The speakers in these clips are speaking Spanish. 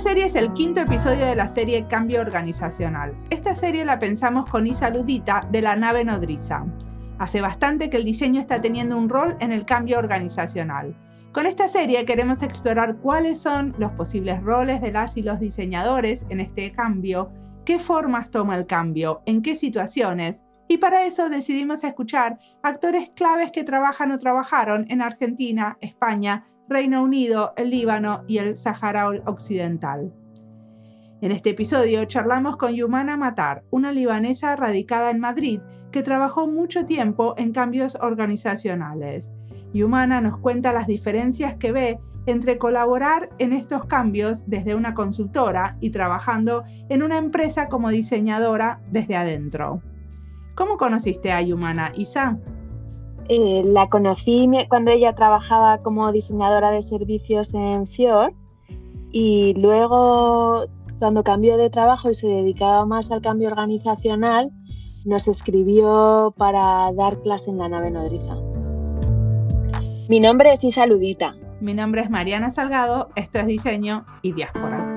serie es el quinto episodio de la serie Cambio Organizacional. Esta serie la pensamos con Isa Ludita de la nave nodriza. Hace bastante que el diseño está teniendo un rol en el cambio organizacional. Con esta serie queremos explorar cuáles son los posibles roles de las y los diseñadores en este cambio, qué formas toma el cambio, en qué situaciones, y para eso decidimos escuchar actores claves que trabajan o trabajaron en Argentina, España, Reino Unido, el Líbano y el Sahara Occidental. En este episodio charlamos con Yumana Matar, una libanesa radicada en Madrid que trabajó mucho tiempo en cambios organizacionales. Yumana nos cuenta las diferencias que ve entre colaborar en estos cambios desde una consultora y trabajando en una empresa como diseñadora desde adentro. ¿Cómo conociste a Yumana, Isa? Eh, la conocí cuando ella trabajaba como diseñadora de servicios en Fior y luego cuando cambió de trabajo y se dedicaba más al cambio organizacional, nos escribió para dar clase en la nave nodriza. Mi nombre es Isa Ludita. Mi nombre es Mariana Salgado, esto es Diseño y Diáspora.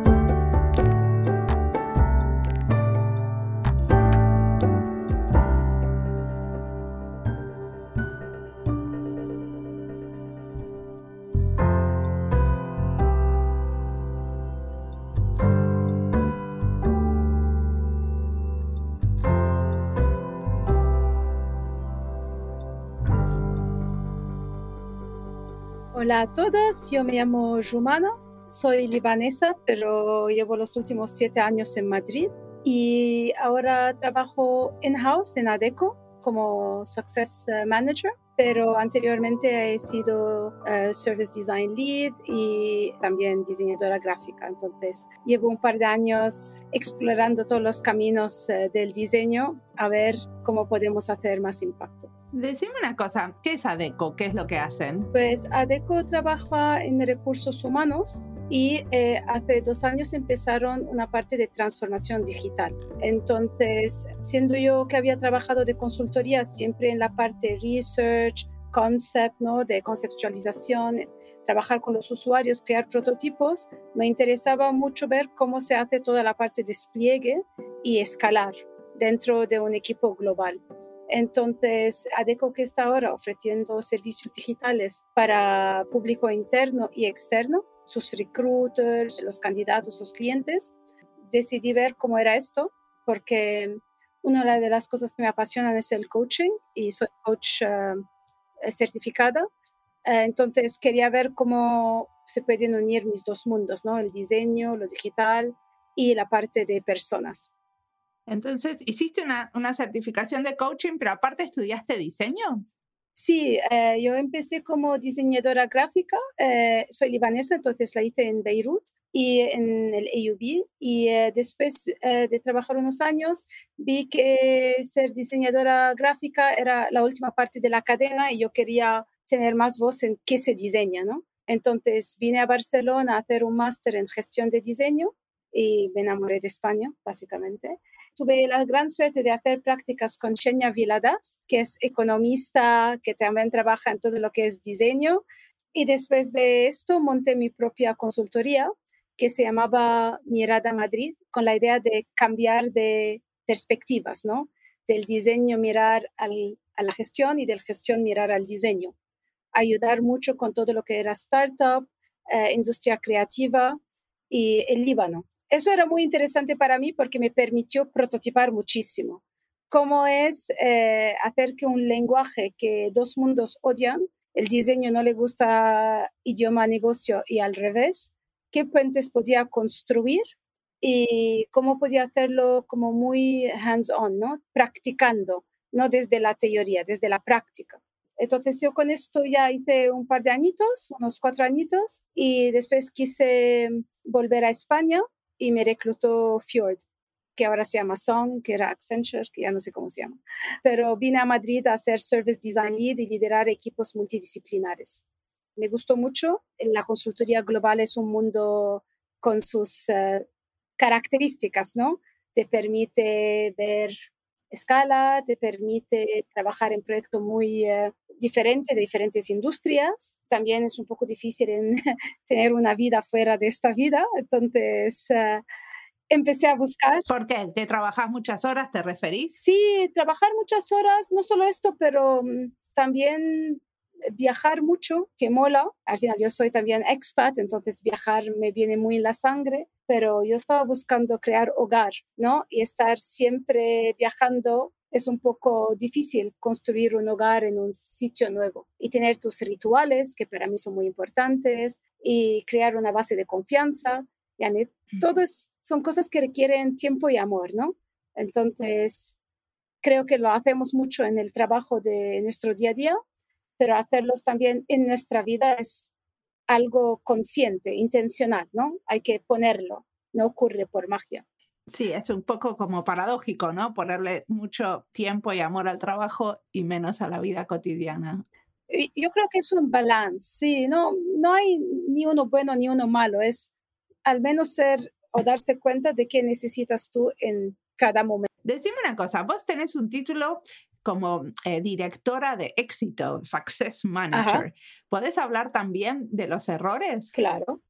Hola a todos, yo me llamo Jumana, soy libanesa, pero llevo los últimos siete años en Madrid y ahora trabajo in-house en ADECO como Success eh, Manager, pero anteriormente he sido eh, Service Design Lead y también diseñadora gráfica. Entonces, llevo un par de años explorando todos los caminos eh, del diseño a ver cómo podemos hacer más impacto. Decime una cosa, ¿qué es ADECO? ¿Qué es lo que hacen? Pues ADECO trabaja en recursos humanos y eh, hace dos años empezaron una parte de transformación digital. Entonces, siendo yo que había trabajado de consultoría siempre en la parte research, concept, ¿no? de conceptualización, trabajar con los usuarios, crear prototipos, me interesaba mucho ver cómo se hace toda la parte de despliegue y escalar dentro de un equipo global. Entonces, ADECO que está ahora ofreciendo servicios digitales para público interno y externo, sus recruiters, los candidatos, los clientes, decidí ver cómo era esto, porque una de las cosas que me apasionan es el coaching y soy coach eh, certificada. Eh, entonces, quería ver cómo se pueden unir mis dos mundos, ¿no? El diseño, lo digital y la parte de personas. Entonces, hiciste una, una certificación de coaching, pero aparte estudiaste diseño. Sí, eh, yo empecé como diseñadora gráfica, eh, soy libanesa, entonces la hice en Beirut y en el AUB y eh, después de trabajar unos años vi que ser diseñadora gráfica era la última parte de la cadena y yo quería tener más voz en qué se diseña, ¿no? Entonces vine a Barcelona a hacer un máster en gestión de diseño y me enamoré de España, básicamente tuve la gran suerte de hacer prácticas con Chenya Viladas, que es economista, que también trabaja en todo lo que es diseño. Y después de esto monté mi propia consultoría que se llamaba Mirada Madrid, con la idea de cambiar de perspectivas, ¿no? Del diseño mirar a la gestión y del gestión mirar al diseño. Ayudar mucho con todo lo que era startup, eh, industria creativa y el Líbano. Eso era muy interesante para mí porque me permitió prototipar muchísimo. Cómo es eh, hacer que un lenguaje que dos mundos odian, el diseño no le gusta idioma, negocio y al revés, qué puentes podía construir y cómo podía hacerlo como muy hands-on, ¿no? Practicando, no desde la teoría, desde la práctica. Entonces yo con esto ya hice un par de añitos, unos cuatro añitos, y después quise volver a España y me reclutó Fjord, que ahora se llama Song, que era Accenture, que ya no sé cómo se llama. Pero vine a Madrid a hacer Service Design Lead y liderar equipos multidisciplinares. Me gustó mucho. La consultoría global es un mundo con sus eh, características, ¿no? Te permite ver escala, te permite trabajar en proyectos muy, eh, diferente de diferentes industrias. También es un poco difícil en tener una vida fuera de esta vida. Entonces, eh, empecé a buscar. ¿Por qué? ¿Te trabajas muchas horas, te referís? Sí, trabajar muchas horas, no solo esto, pero mm, también viajar mucho, que mola. Al final yo soy también expat, entonces viajar me viene muy en la sangre, pero yo estaba buscando crear hogar, ¿no? Y estar siempre viajando es un poco difícil construir un hogar en un sitio nuevo y tener tus rituales, que para mí son muy importantes, y crear una base de confianza. Y todo son cosas que requieren tiempo y amor, ¿no? Entonces, creo que lo hacemos mucho en el trabajo de nuestro día a día, pero hacerlos también en nuestra vida es algo consciente, intencional, ¿no? Hay que ponerlo, no ocurre por magia. Sí, es un poco como paradójico, ¿no? Ponerle mucho tiempo y amor al trabajo y menos a la vida cotidiana. Yo creo que es un balance, sí, no, no hay ni uno bueno ni uno malo, es al menos ser o darse cuenta de qué necesitas tú en cada momento. Decime una cosa, vos tenés un título como eh, directora de éxito, Success Manager. ¿Puedes hablar también de los errores? Claro.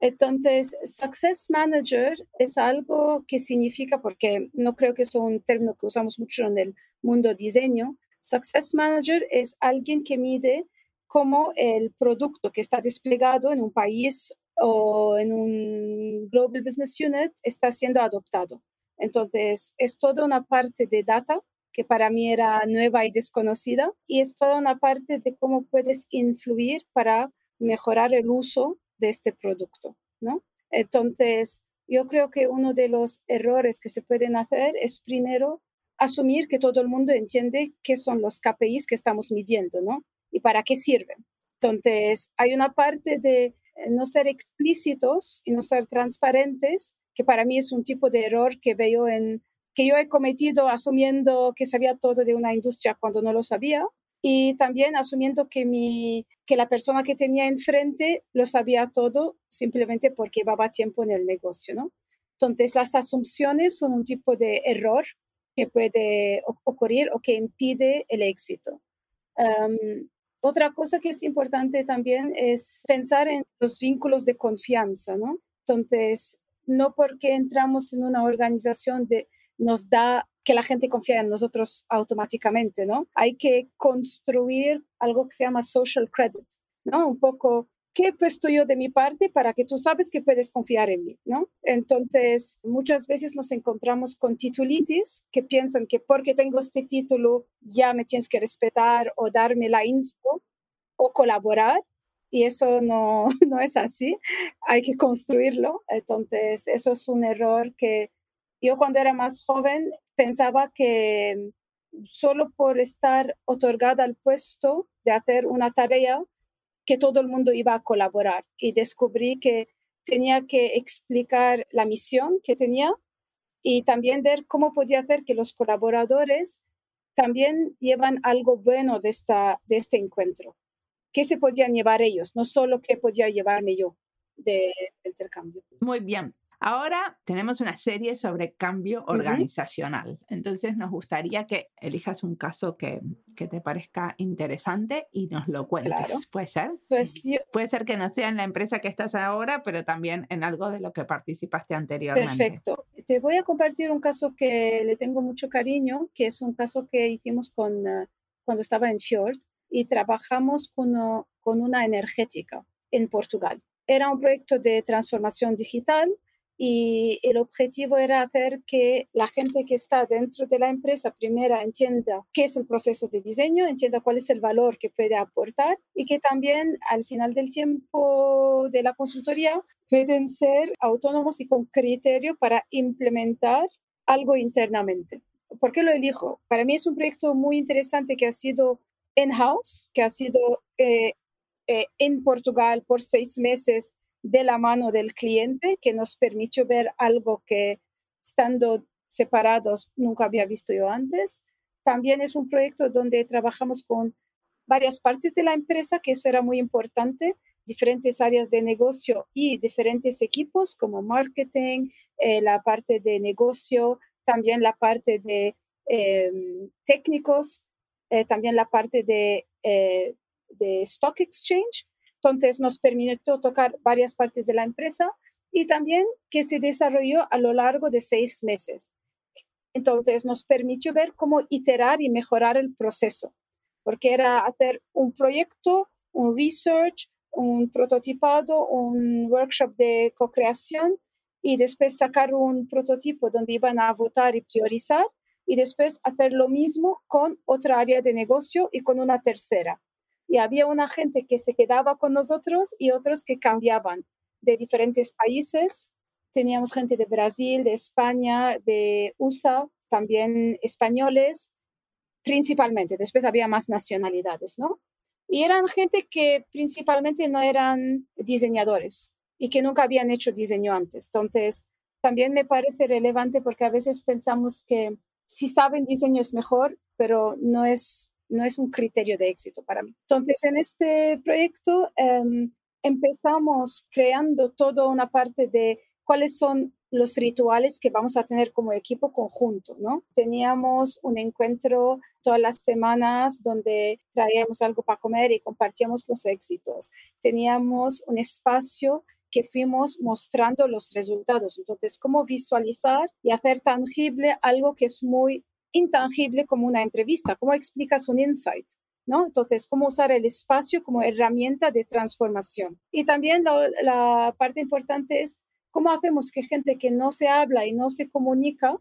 Entonces, Success Manager es algo que significa, porque no creo que es un término que usamos mucho en el mundo diseño, Success Manager es alguien que mide cómo el producto que está desplegado en un país o en un Global Business Unit está siendo adoptado. Entonces, es toda una parte de data que para mí era nueva y desconocida, y es toda una parte de cómo puedes influir para mejorar el uso de este producto, ¿no? Entonces, yo creo que uno de los errores que se pueden hacer es primero asumir que todo el mundo entiende qué son los KPIs que estamos midiendo, ¿no? Y para qué sirven. Entonces, hay una parte de no ser explícitos y no ser transparentes, que para mí es un tipo de error que veo en que yo he cometido asumiendo que sabía todo de una industria cuando no lo sabía y también asumiendo que, mi, que la persona que tenía enfrente lo sabía todo simplemente porque llevaba tiempo en el negocio, ¿no? Entonces, las asunciones son un tipo de error que puede ocurrir o que impide el éxito. otra cosa que es importante también es pensar en los vínculos de confianza, ¿no? Entonces, no porque entramos en una organización de, nos da que la gente confía en nosotros automáticamente, ¿no? Hay que construir algo que se llama social credit, ¿no? Un poco, ¿qué he puesto yo de mi parte para que tú sabes que puedes confiar en mí, ¿no? Entonces, muchas veces nos encontramos con titulitis que piensan que porque tengo este título ya me tienes que respetar o darme la info o colaborar. Y eso no, no es así, hay que construirlo. Entonces, eso es un error que yo cuando era más joven pensaba que solo por estar otorgada al puesto de hacer una tarea, que todo el mundo iba a colaborar. Y descubrí que tenía que explicar la misión que tenía y también ver cómo podía hacer que los colaboradores también llevan algo bueno de, esta, de este encuentro. ¿Qué se podían llevar ellos? No solo qué podía llevarme yo de intercambio. Muy bien. Ahora tenemos una serie sobre cambio organizacional. Entonces nos gustaría que elijas un caso que, que, te parezca interesante y nos lo cuentes. ¿Puede ser? Pues Puede ser que no sea en la empresa que estás ahora, pero también en algo de lo que participaste anteriormente. Perfecto. Te voy a compartir un caso que le tengo mucho cariño, que es un caso que hicimos con, ah, cuando estaba en Fjord y trabajamos con, con una energética en Portugal. Era un proyecto de transformación digital y el objetivo era hacer que la gente que está dentro de la empresa primero entienda qué es el proceso de diseño, entienda cuál es el valor que puede aportar y que también al final del tiempo de la consultoría pueden ser autónomos y con criterio para implementar algo internamente. ¿Por qué lo elijo? Para mí es un proyecto muy interesante que ha sido in-house, que ha sido eh, eh, en Portugal por seis meses de la mano del cliente que nos permitió ver algo que estando separados nunca había visto yo antes. También es un proyecto donde trabajamos con varias partes de la empresa, que eso era muy importante, diferentes áreas de negocio y diferentes equipos como marketing, eh, la parte de negocio, también la parte de em, técnicos, eh, también la parte de eh, de Stock Exchange. Entonces nos permitió tocar varias partes de la empresa y también que se desarrolló a lo largo de seis meses. Entonces nos permitió ver cómo iterar y mejorar el proceso, porque era hacer un proyecto, un research, un prototipado, un workshop de co-creación y después sacar un prototipo donde iban a votar y priorizar y después hacer lo mismo con otra área de negocio y con una tercera. Y había una gente que se quedaba con nosotros y otros que cambiaban de diferentes países. Teníamos gente de Brasil, de España, de USA, también españoles, principalmente. Después había más nacionalidades, ¿no? Y eran gente que principalmente no eran diseñadores y que nunca habían hecho diseño antes. Entonces, también me parece relevante porque a veces pensamos que si saben diseño es mejor, pero no es, no es un criterio de éxito para mí. Entonces, en este proyecto em, empezamos creando toda una parte de cuáles son los rituales que vamos a tener como equipo conjunto, ¿no? Teníamos un encuentro todas las semanas donde traíamos algo para comer y compartíamos los éxitos. Teníamos un espacio que fuimos mostrando los resultados. Entonces, cómo visualizar y hacer tangible algo que es muy intangible como una entrevista, cómo explicas un insight. ¿No? Entonces, cómo usar el espacio como herramienta de transformación. Y también la, parte importante es cómo hacemos que gente que no se habla y no se comunica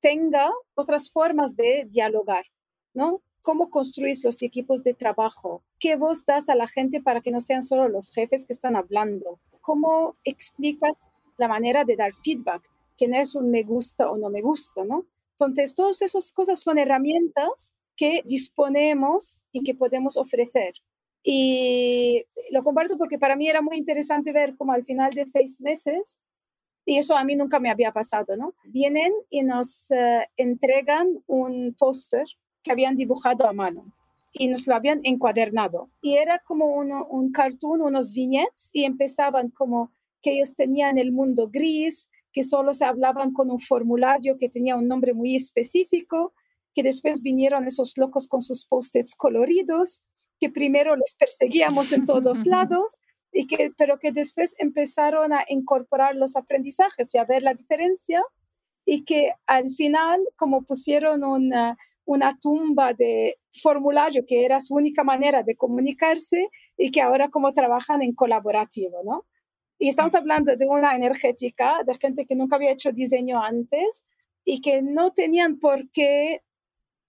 tenga otras formas de dialogar, ¿no? cómo construís los equipos de trabajo, qué voz das a la gente para que no sean solo los jefes que están hablando, cómo explicas la manera de dar feedback, que no es un me gusta o no me gusta, ¿no? Entonces, todas esas cosas son herramientas que disponemos y que podemos ofrecer. Y lo comparto porque para mí era muy interesante ver cómo al final de seis meses, y eso a mí nunca me había pasado, ¿no? Vienen y nos eh, entregan un póster que habían dibujado a mano y nos lo habían encuadernado. Y era como un cartoon, unos viñetes, y empezaban como que ellos tenían el mundo gris, que solo se hablaban con un formulario que tenía un nombre muy específico, que después vinieron esos locos con sus post-its coloridos, que primero les perseguíamos en todos lados, y que, pero que después empezaron a incorporar los aprendizajes y a ver la diferencia, y que al final, como pusieron una, una tumba de formulario que era su única manera de comunicarse y que ahora como trabajan en colaborativo, ¿no? Y estamos hablando de una energética, de gente que nunca había hecho diseño antes y que no tenían por qué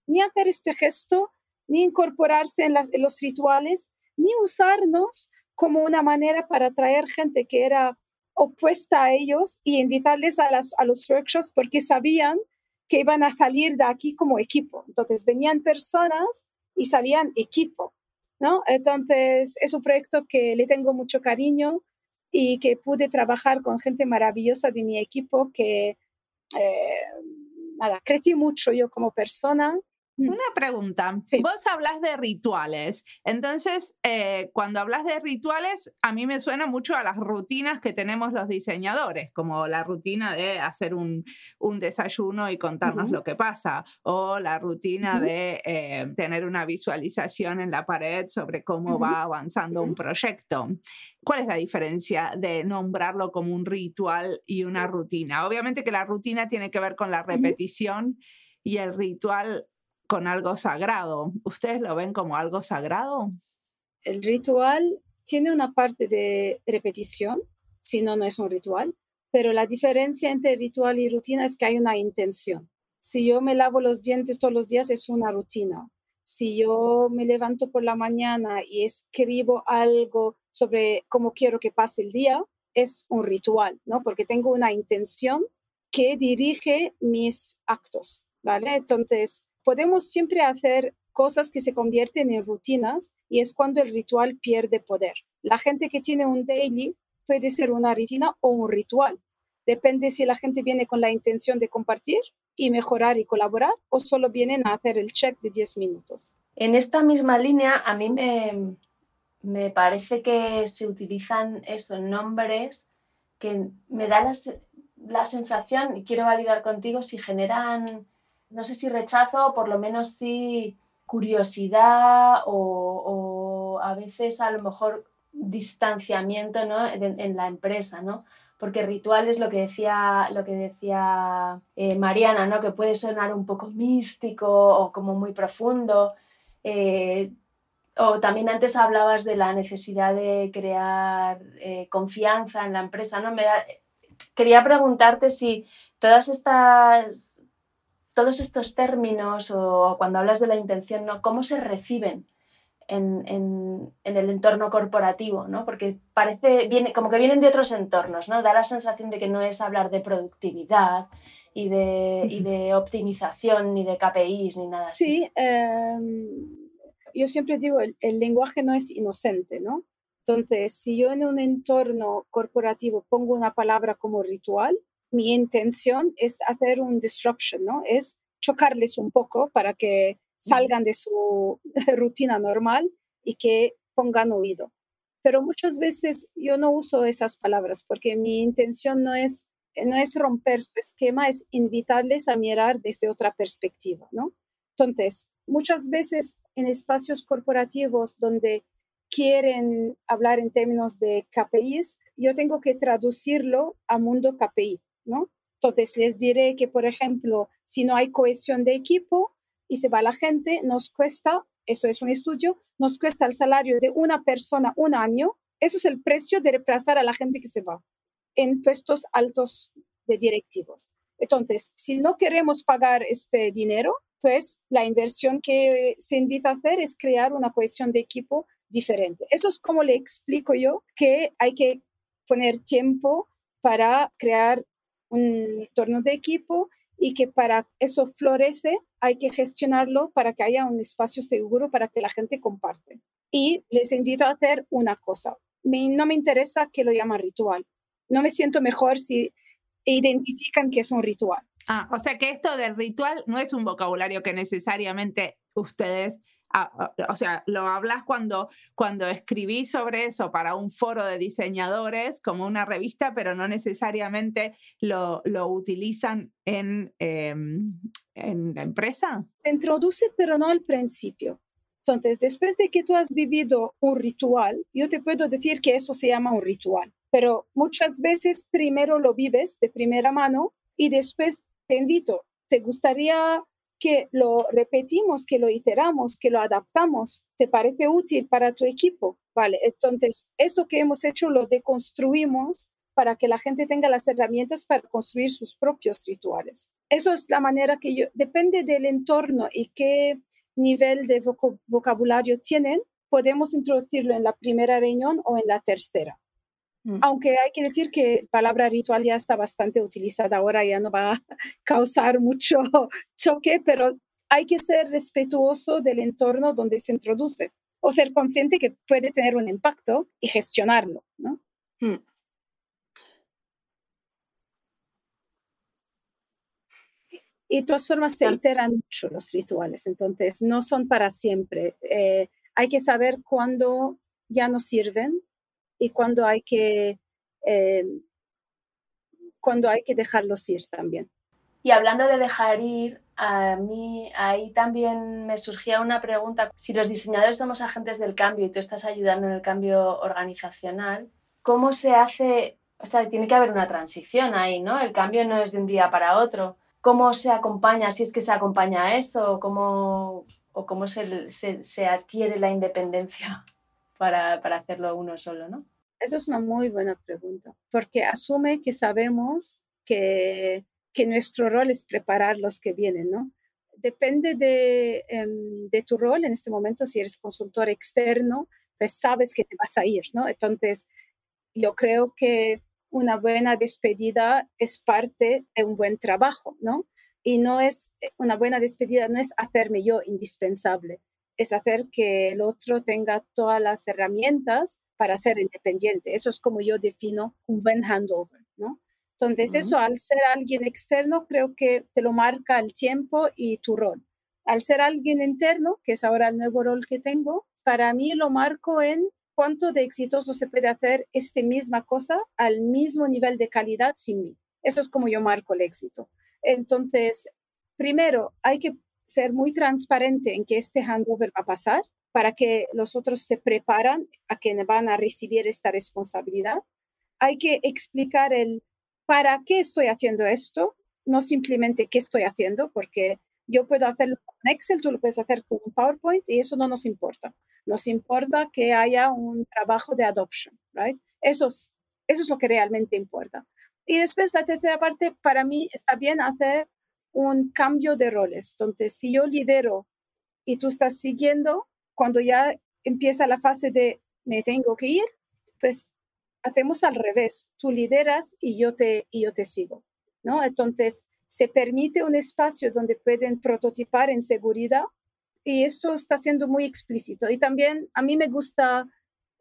ni hacer este gesto, ni incorporarse en, las, los rituales, ni usarnos como una manera para atraer gente que era opuesta a ellos y invitarles a, las, a los workshops porque sabían que iban a salir de aquí como equipo. Entonces venían personas y salían equipo, ¿no? Entonces es un proyecto que le tengo mucho cariño y que pude trabajar con gente maravillosa de mi equipo que, eh, nada, crecí mucho yo como persona. Una pregunta. Vos hablas de rituales. Entonces, eh, cuando hablas de rituales, a mí me suena mucho a las rutinas que tenemos los diseñadores, como la rutina de hacer un, desayuno y contarnos lo que pasa, o la rutina de eh, tener una visualización en la pared sobre cómo va avanzando un proyecto. ¿Cuál es la diferencia de nombrarlo como un ritual y una rutina? Obviamente que la rutina tiene que ver con la repetición y el ritual con algo sagrado. ¿Ustedes lo ven como algo sagrado? El ritual tiene una parte de repetición, si no, no es un ritual, pero la diferencia entre ritual y rutina es que hay una intención. Si yo me lavo los dientes todos los días es una rutina. Si yo me levanto por la mañana y escribo algo sobre cómo quiero que pase el día, es un ritual, ¿no? Porque tengo una intención que dirige mis actos, ¿vale? Entonces, podemos siempre hacer cosas que se convierten en rutinas y es cuando el ritual pierde poder. La gente que tiene un daily puede ser una rutina o un ritual. Depende si la gente viene con la intención de compartir y mejorar y colaborar o solo vienen a hacer el check de 10 minutos. En esta misma línea, a mí me, me parece que se utilizan esos nombres que me da la, la sensación, y quiero validar contigo, si generan no sé si rechazo o por lo menos sí curiosidad o, a veces a lo mejor distanciamiento ¿no? en, la empresa, ¿no? Porque ritual es lo que decía, lo que decía eh, Mariana, ¿no? que puede sonar un poco místico o como muy profundo. Eh, o también antes hablabas de la necesidad de crear eh, confianza en la empresa, ¿no? Me quería preguntarte si todas estas, todos estos términos o cuando hablas de la intención, ¿no? ¿Cómo se reciben en, el entorno corporativo, ¿no? Porque parece, viene, como que vienen de otros entornos, ¿no? Da la sensación de que no es hablar de productividad y de, de optimización, ni de KPIs, ni nada así. Sí, em, yo siempre digo, el, lenguaje no es inocente, ¿no? Entonces, si yo en un entorno corporativo pongo una palabra como ritual, mi intención es hacer un disruption, ¿no? Es chocarles un poco para que salgan de su rutina normal y que pongan oído. Pero muchas veces yo no uso esas palabras porque mi intención no es, no es romper su esquema, es invitarles a mirar desde otra perspectiva, ¿no? Entonces, muchas veces en espacios corporativos donde quieren hablar en términos de KPIs, yo tengo que traducirlo a mundo KPI, ¿no? Entonces les diré que, por ejemplo, si no hay cohesión de equipo y se va la gente, nos cuesta, eso es un estudio, nos cuesta el salario de una persona un año, eso es el precio de reemplazar a la gente que se va en puestos altos de directivos. Entonces, si no queremos pagar este dinero, pues la inversión que se invita a hacer es crear una cohesión de equipo diferente. Eso es como le explico yo que hay que poner tiempo para crear un entorno de equipo y que para eso florece hay que gestionarlo para que haya un espacio seguro para que la gente comparte. Y les invito a hacer una cosa. no me interesa que lo llaman ritual. No me siento mejor si identifican que es un ritual. Ah, o sea que esto del ritual no es un vocabulario que necesariamente ustedes, ah, ah, o sea, lo hablas cuando, cuando escribís sobre eso para un foro de diseñadores como una revista, pero no necesariamente lo, utilizan en, em, en la empresa. Se introduce, pero no al principio. Entonces, después de que tú has vivido un ritual, yo te puedo decir que eso se llama un ritual, pero muchas veces primero lo vives de primera mano y después te invito, ¿te gustaría que lo repetimos, que lo iteramos, que lo adaptamos? ¿Te parece útil para tu equipo? Vale, entonces eso que hemos hecho lo deconstruimos para que la gente tenga las herramientas para construir sus propios rituales. Eso es la manera que yo, depende del entorno y qué nivel de vocabulario tienen, podemos introducirlo en la primera reunión o en la tercera. Aunque hay que decir que la palabra ritual ya está bastante utilizada ahora, ya no va a causar mucho choque, pero hay que ser respetuoso del entorno donde se introduce o ser consciente que puede tener un impacto y gestionarlo. ¿no? Mm. Y de todas formas se alteran mucho los rituales, entonces no son para siempre. Eh, hay que saber cuándo ya no sirven y cuando hay que, eh, cuando hay que dejarlos ir también. Y hablando de dejar ir, a mí ahí también me surgía una pregunta. Si los diseñadores somos agentes del cambio y tú estás ayudando en el cambio organizacional, ¿cómo se hace? O sea, tiene que haber una transición ahí, ¿no? El cambio no es de un día para otro. ¿Cómo se acompaña, si es que se acompaña a eso? ¿Cómo, ¿O cómo se, se, se adquiere la independencia? Para, para hacerlo uno solo, ¿no? Eso es una muy buena pregunta, porque asume que sabemos que, que nuestro rol es preparar los que vienen, ¿no? Depende de, em, de, tu rol en este momento, si eres consultor externo, pues sabes que te vas a ir, ¿no? Entonces, yo creo que una buena despedida es parte de un buen trabajo, ¿no? Y no es, eh, una buena despedida no es hacerme yo indispensable, es hacer que el otro tenga todas las herramientas para ser independiente. Eso es como yo defino un buen handover, ¿no? Entonces, eso al ser alguien externo, creo que te lo marca el tiempo y tu rol. Al ser alguien interno, que es ahora el nuevo rol que tengo, para mí lo marco en cuánto de exitoso se puede hacer esta misma cosa al mismo nivel de calidad sin mí. Eso es como yo marco el éxito. Entonces, primero, hay que ser muy transparente en que este handover va a pasar para que los otros se preparan a que van a recibir esta responsabilidad. Hay que explicar el para qué estoy haciendo esto, no simplemente qué estoy haciendo, porque yo puedo hacerlo con Excel, tú lo puedes hacer con PowerPoint y eso no nos importa. Nos importa que haya un trabajo de adoption, right? Eso es, eso es lo que realmente importa. Y después la tercera parte, para mí está bien hacer un cambio de roles. Entonces, si yo lidero y tú estás siguiendo, cuando ya empieza la fase de me tengo que ir, pues hacemos al revés. Tú lideras y yo te, y yo te sigo. ¿no? Entonces, se permite un espacio donde pueden prototipar en seguridad y eso está siendo muy explícito. Y también a mí me gusta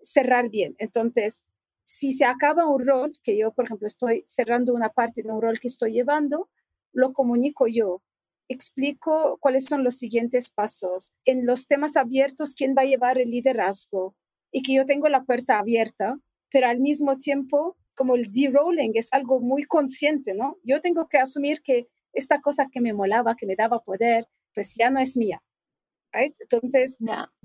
cerrar bien. Entonces, si se acaba un rol, que yo, por ejemplo, estoy cerrando una parte de un rol que estoy llevando, lo comunico yo. Explico cuáles son los siguientes pasos. En los temas abiertos, quién va a llevar el liderazgo y que yo tengo la puerta abierta, pero al mismo tiempo, como el de-rolling es algo muy consciente, ¿no? Yo tengo que asumir que esta cosa que me molaba, que me daba poder, pues ya no es mía. Entonces,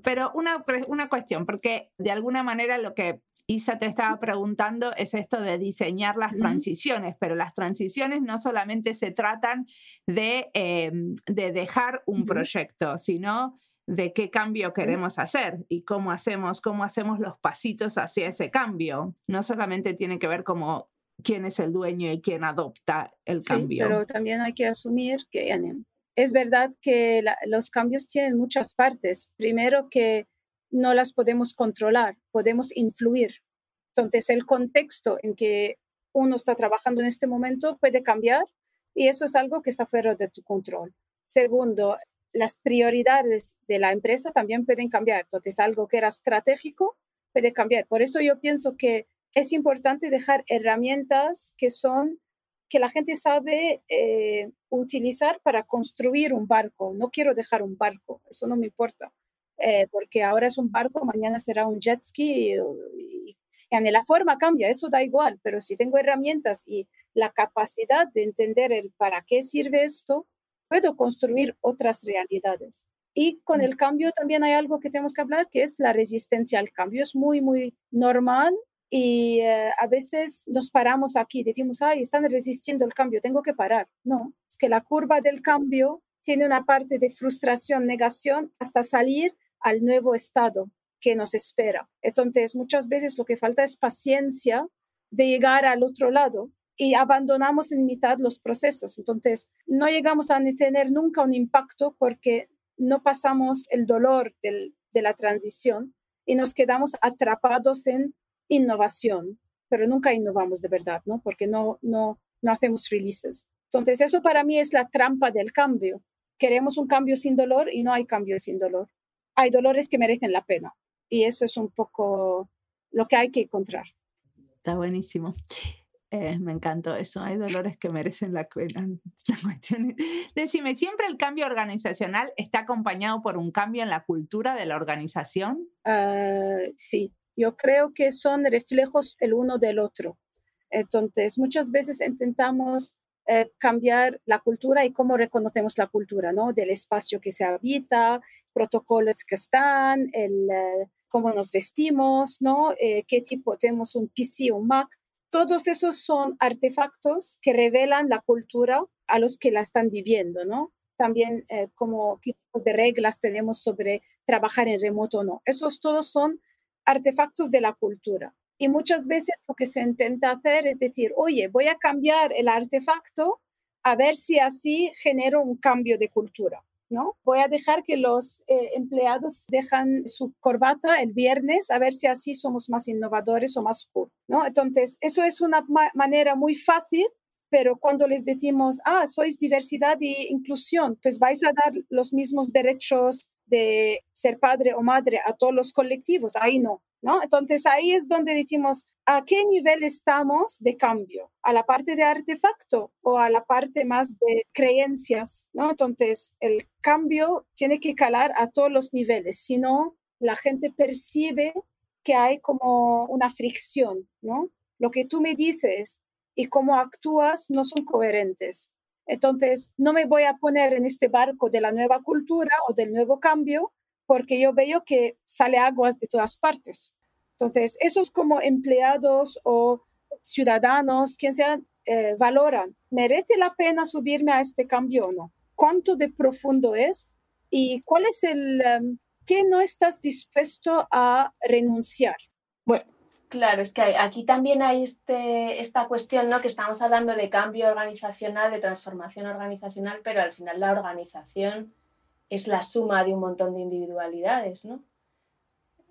Pero una, una cuestión, porque de alguna manera lo que Isa te estaba preguntando es esto de diseñar las transiciones, pero las transiciones no solamente se tratan de, em, de dejar un proyecto, sino de qué cambio queremos hacer y cómo hacemos, cómo hacemos los pasitos hacia ese cambio. No solamente tiene que ver como quién es el dueño y quién adopta el sí, cambio. Pero también hay que asumir que es verdad que los cambios tienen muchas partes. Primero que no las podemos controlar, podemos influir. Entonces, el contexto en que uno está trabajando en este momento puede cambiar y eso es algo que está fuera de tu control. Segundo, las prioridades de la empresa también pueden cambiar. Entonces, algo que era estratégico puede cambiar. Por eso yo pienso que es importante dejar herramientas que son que la gente sabe eh, utilizar para construir un barco. No quiero dejar un barco, eso no me importa. Eh, porque ahora es un barco, mañana será un jet ski y, y, la forma cambia, eso da igual, pero si tengo herramientas y la capacidad de entender el para qué sirve esto, puedo construir otras realidades. Y con el cambio también hay algo que tenemos que hablar, que es la resistencia al cambio. Es muy, muy normal y eh, a veces nos paramos aquí, decimos, ay, están resistiendo el cambio, tengo que parar. No, es que la curva del cambio tiene una parte de frustración, negación, hasta salir al nuevo estado que nos espera. Entonces, muchas veces lo que falta es paciencia de llegar al otro lado y abandonamos en mitad los procesos. Entonces, no llegamos a tener nunca un impacto porque no pasamos el dolor de la transición y nos quedamos atrapados en innovación, pero nunca innovamos de verdad, ¿no? Porque no, no, no hacemos releases. Entonces, eso para mí es la trampa del cambio. Queremos un cambio sin dolor y no hay cambio sin dolor hay dolores que merecen la pena. Y eso es un poco lo que hay que encontrar. Está buenísimo. Eh, me encantó eso. Hay dolores que merecen la pena. Decime, ¿siempre el cambio organizacional está acompañado por un cambio en la cultura de la organización? Ah, sí, yo creo que son reflejos el uno del otro. Entonces, muchas veces intentamos eh, cambiar la cultura y cómo reconocemos la cultura, ¿no? Del espacio que se habita, protocolos que están, el, eh, cómo nos vestimos, ¿no? Eh, qué tipo, tenemos un PC, un Mac. Todos esos son artefactos que revelan la cultura a los que la están viviendo, ¿no? También como qué tipos de reglas tenemos sobre trabajar en remoto o no. Esos todos son artefactos de la cultura. Y muchas veces lo que se intenta hacer es decir, oye, voy a cambiar el artefacto a ver si así genero un cambio de cultura. ¿no? Voy a dejar que los eh, empleados dejan su corbata el viernes a ver si así somos más innovadores o más cool, ¿no? Entonces, eso es una manera muy fácil, pero cuando les decimos, ah, sois diversidad e inclusión, pues vais a dar los mismos derechos de ser padre o madre a todos los colectivos. Ahí no, entonces ahí es donde decimos, ¿a qué nivel estamos de cambio? ¿A la parte de artefacto o a la parte más de creencias? ¿no? Entonces el cambio tiene que calar a todos los niveles, si no, la gente percibe que hay como una fricción, ¿no? Lo que tú me dices y cómo actúas no son coherentes. Entonces, no me voy a poner en este barco de la nueva cultura o del nuevo cambio porque yo veo que sale aguas de todas partes. Entonces, esos como empleados o ciudadanos, quien sean, eh, valoran, ¿merece la pena subirme a este cambio o no? ¿Cuánto de profundo es? ¿Y cuál es el, um, qué no estás dispuesto a renunciar? Bueno, Claro, es que aquí también hay este, esta cuestión, ¿no? Que estamos hablando de cambio organizacional, de transformación organizacional, pero al final la organización es la suma de un montón de individualidades, ¿no?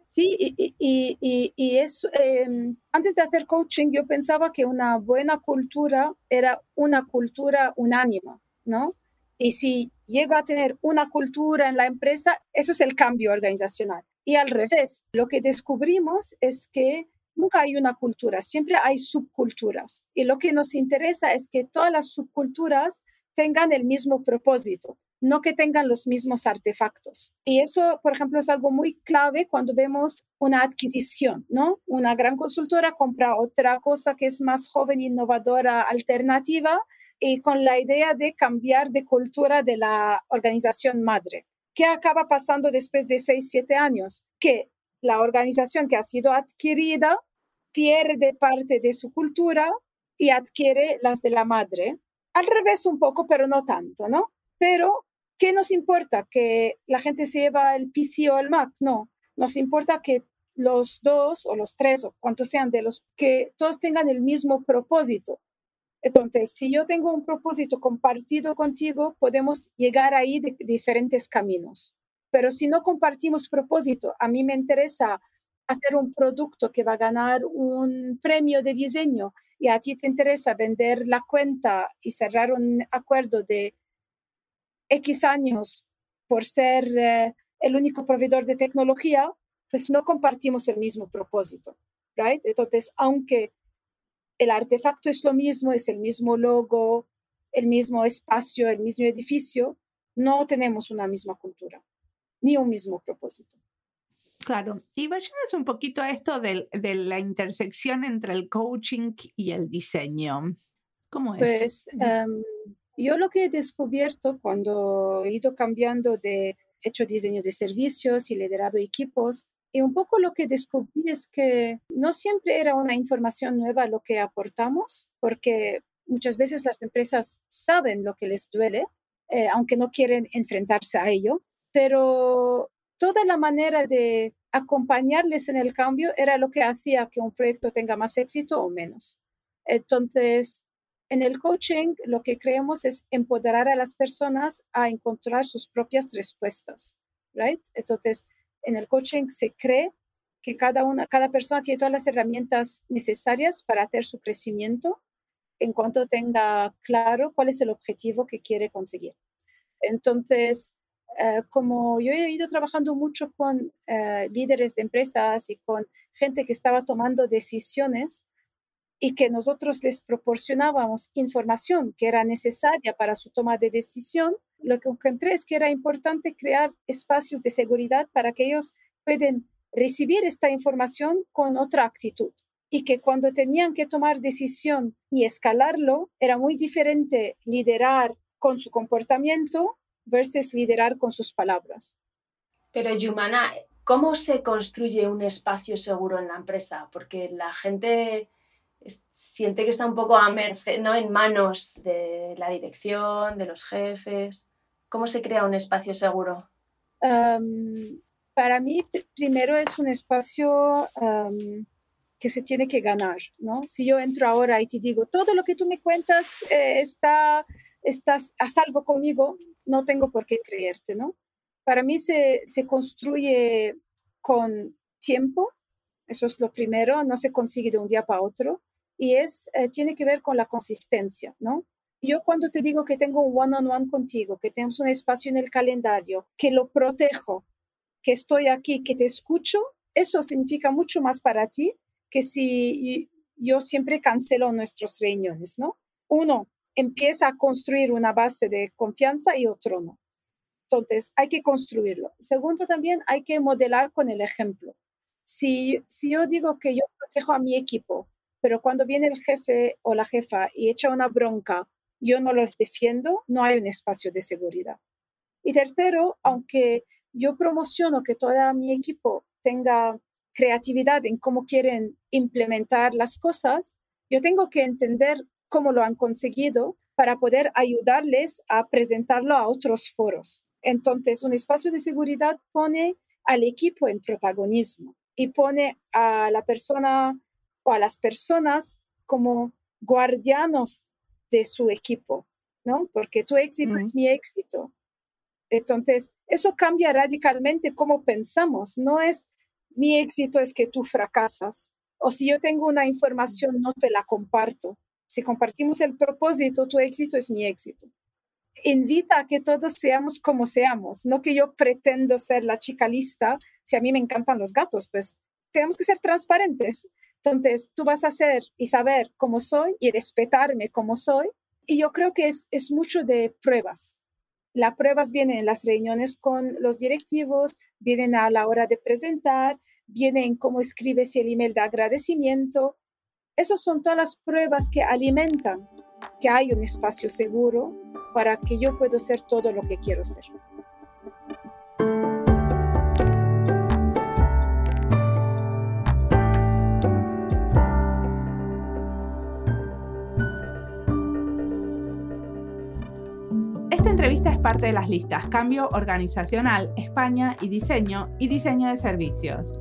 Sí, y, y, y, es, em, antes de hacer coaching yo pensaba que una buena cultura era una cultura unánima, ¿no? Y si llego a tener una cultura en la empresa, eso es el cambio organizacional. Y al revés, lo que descubrimos es que nunca hay una cultura, siempre hay subculturas. Y lo que nos interesa es que todas las subculturas tengan el mismo propósito, no que tengan los mismos artefactos. Y eso, por ejemplo, es algo muy clave cuando vemos una adquisición, ¿no? Una gran consultora compra otra cosa que es más joven, innovadora, alternativa, y con la idea de cambiar de cultura de la organización madre. ¿Qué acaba pasando después de seis, siete años? Que la organización que ha sido adquirida pierde parte de su cultura y adquiere las de la madre. Al revés un poco, pero no tanto, ¿no? Pero, ¿qué nos importa? ¿Que la gente se lleva el PC o el Mac? No, nos importa que los dos o los tres o cuantos sean de los que todos tengan el mismo propósito. Entonces, si yo tengo un propósito compartido contigo, podemos llegar ahí de diferentes caminos. Pero si no compartimos propósito, a mí me interesa hacer un producto que va a ganar un premio de diseño y a ti te interesa vender la cuenta y cerrar un acuerdo de X años por ser eh, el único proveedor de tecnología, pues no compartimos el mismo propósito, right? Entonces, aunque el artefacto es lo mismo, es el mismo logo, el mismo espacio, el mismo edificio, no tenemos una misma cultura ni un mismo propósito. Claro, y vayamos un poquito a esto de, la intersección entre el coaching y el diseño. ¿Cómo es? Pues em, yo lo que he descubierto cuando he ido cambiando de hecho diseño de servicios y liderado equipos, y un poco lo que descubrí es que no siempre era una información nueva lo que aportamos, porque muchas veces las empresas saben lo que les duele, eh, aunque no quieren enfrentarse a ello, pero toda la manera de acompañarles en el cambio era lo que hacía que un proyecto tenga más éxito o menos. Entonces, en el coaching lo que creemos es empoderar a las personas a encontrar sus propias respuestas, right? Entonces, en el coaching se cree que cada una, cada persona tiene todas las herramientas necesarias para hacer su crecimiento en cuanto tenga claro cuál es el objetivo que quiere conseguir. Entonces, eh, como yo he ido trabajando mucho con eh, líderes de empresas y con gente que estaba tomando decisiones y que nosotros les proporcionábamos información que era necesaria para su toma de decisión, lo que encontré es que era importante crear espacios de seguridad para que ellos puedan recibir esta información con otra actitud y que cuando tenían que tomar decisión y escalarlo, era muy diferente liderar con su comportamiento versus liderar con sus palabras. Pero Yumana, ¿cómo se construye un espacio seguro en la empresa? Porque la gente siente que está un poco a merced, ¿no? En manos de la dirección, de los jefes. ¿Cómo se crea un espacio seguro? para mí, primero es un espacio que se tiene que ganar, ¿no? Si yo entro ahora y te digo, todo lo que tú me cuentas eh, está, estás a salvo conmigo, no tengo por qué creerte, ¿no? Para mí se, construye con tiempo, eso es lo primero, no se consigue de un día para otro, y es, eh, tiene que ver con la consistencia, ¿no? Yo cuando te digo que tengo un one-on-one contigo, que tenemos un espacio en el calendario, que lo protejo, que estoy aquí, que te escucho, eso significa mucho más para ti que si yo siempre cancelo nuestras reuniones, ¿no? Uno, empieza a construir una base de confianza y otro no. Entonces, hay que construirlo. Segundo, también hay que modelar con el ejemplo. Si, si yo digo que yo protejo a mi equipo, pero cuando viene el jefe o la jefa y echa una bronca, yo no los defiendo, no hay un espacio de seguridad. Y tercero, aunque yo promociono que todo mi equipo tenga creatividad en cómo quieren implementar las cosas, yo tengo que entender cómo lo han conseguido para poder ayudarles a presentarlo a otros foros. Entonces, un espacio de seguridad pone al equipo en protagonismo y pone a la persona o a las personas como guardianos de su equipo, ¿no? Porque tu éxito es mi éxito. Entonces, eso cambia radicalmente cómo pensamos. No es mi éxito es que tú fracasas. O si yo tengo una información, no te la comparto. Si compartimos el propósito, tu éxito es mi éxito. Invita a que todos seamos como seamos, no que yo pretendo ser la chica lista. Si a mí me encantan los gatos, pues tenemos que ser transparentes. Entonces, tú vas a ser y saber cómo soy y respetarme como soy. Y yo creo que es, mucho de pruebas. Las pruebas vienen en las reuniones con los directivos, vienen a la hora de presentar, vienen cómo escribes el email de agradecimiento. Esas son todas las pruebas que alimentan que hay un espacio seguro para que yo pueda ser todo lo que quiero ser. Entrevista es parte de las listas Cambio Organizacional, España y Diseño y Diseño de Servicios.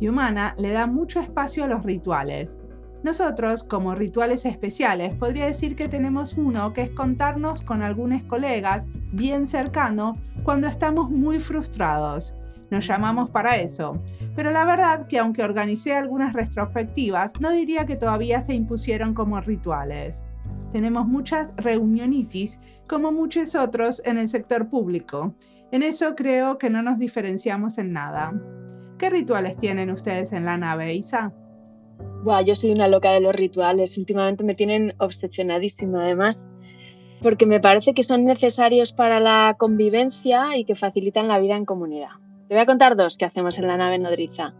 Humana le da mucho espacio a los rituales. Nosotros, como rituales especiales, podría decir que tenemos uno que es contarnos con algunos colegas bien cercano cuando estamos muy frustrados. Nos llamamos para eso. Pero la verdad que aunque organicé algunas retrospectivas, no diría que todavía se impusieron como rituales. Tenemos muchas reunionitis, como muchos otros en el sector público. En eso creo que no nos diferenciamos en nada. ¿Qué rituales tienen ustedes en la nave, Isa? Buah, yo soy una loca de los rituales. Últimamente me tienen obsesionadísima, además, porque me parece que son necesarios para la convivencia y que facilitan la vida en comunidad. Te voy a contar dos que hacemos en la nave nodriza.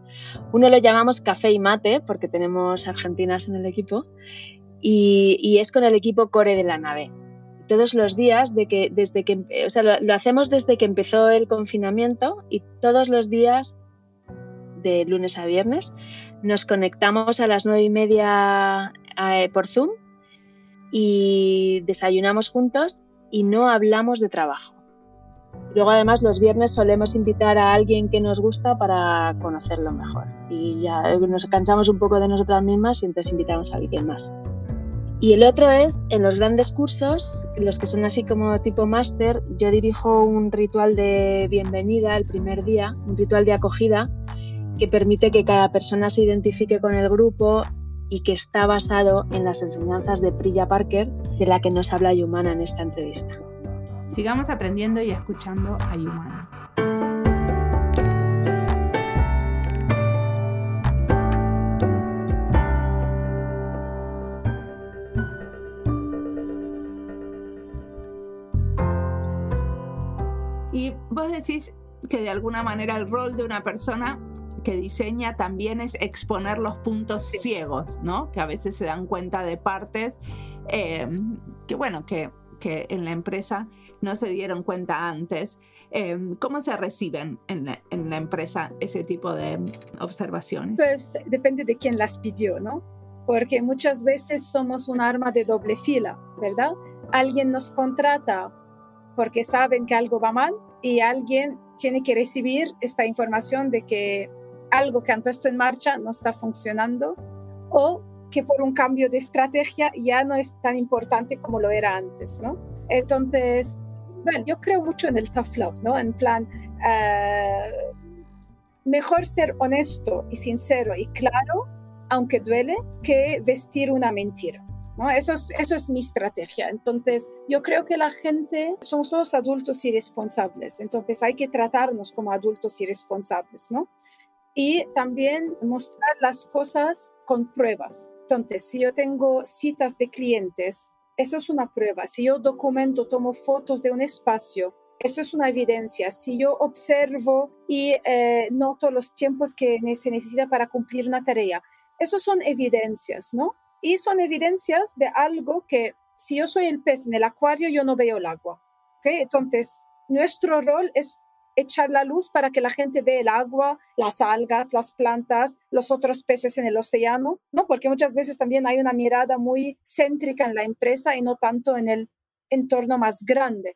Uno lo llamamos café y mate, porque tenemos argentinas en el equipo, y, es con el equipo core de la nave. Todos los días, de que, desde que, o sea, lo, hacemos desde que empezó el confinamiento y todos los días, de lunes a viernes, nos conectamos a las nueve y media eh, por Zoom y desayunamos juntos y no hablamos de trabajo. Luego además los viernes solemos invitar a alguien que nos gusta para conocerlo mejor. Y ya nos cansamos un poco de nosotras mismas y entonces invitamos a alguien más. Y el otro es, en los grandes cursos, los que son así como tipo máster, yo dirijo un ritual de bienvenida el primer día, un ritual de acogida, que permite que cada persona se identifique con el grupo y que está basado en las enseñanzas de Priya Parker, de la que nos habla Yumana en esta entrevista. Sigamos aprendiendo y escuchando a Yumana. Vos decís que de alguna manera el rol de una persona que diseña también es exponer los puntos ciegos, ¿no? Que a veces se dan cuenta de partes eh, que, bueno, que, que, en la empresa no se dieron cuenta antes. Eh, ¿Cómo se reciben en la, en la, empresa ese tipo de observaciones? Pues depende de quién las pidió, ¿no? Porque muchas veces somos un arma de doble fila, ¿verdad? Alguien nos contrata porque saben que algo va mal y alguien tiene que recibir esta información de que algo que han puesto en marcha no está funcionando o que por un cambio de estrategia ya no es tan importante como lo era antes, ¿no? Entonces, bueno, yo creo mucho en el tough love, ¿no? En plan, eh, mejor ser honesto y sincero y claro, aunque duele, que vestir una mentira. Eso, es, eso es mi estrategia. Entonces, yo creo que la gente, somos todos adultos y responsables, entonces hay que tratarnos como adultos y responsables, ¿no? Y también mostrar las cosas con pruebas. Entonces, si yo tengo citas de clientes, eso es una prueba. Si yo documento, tomo fotos de un espacio, eso es una evidencia. Si yo observo y eh, noto los tiempos que se necesita para cumplir una tarea, eso son evidencias, ¿no? Y son evidencias de algo que si yo soy el pez en el acuario, yo no veo el agua. ¿okay? Entonces, nuestro rol es echar la luz para que la gente vea el agua, las algas, las plantas, los otros peces en el océano, ¿no? Porque muchas veces también hay una mirada muy céntrica en la empresa y no tanto en el entorno más grande.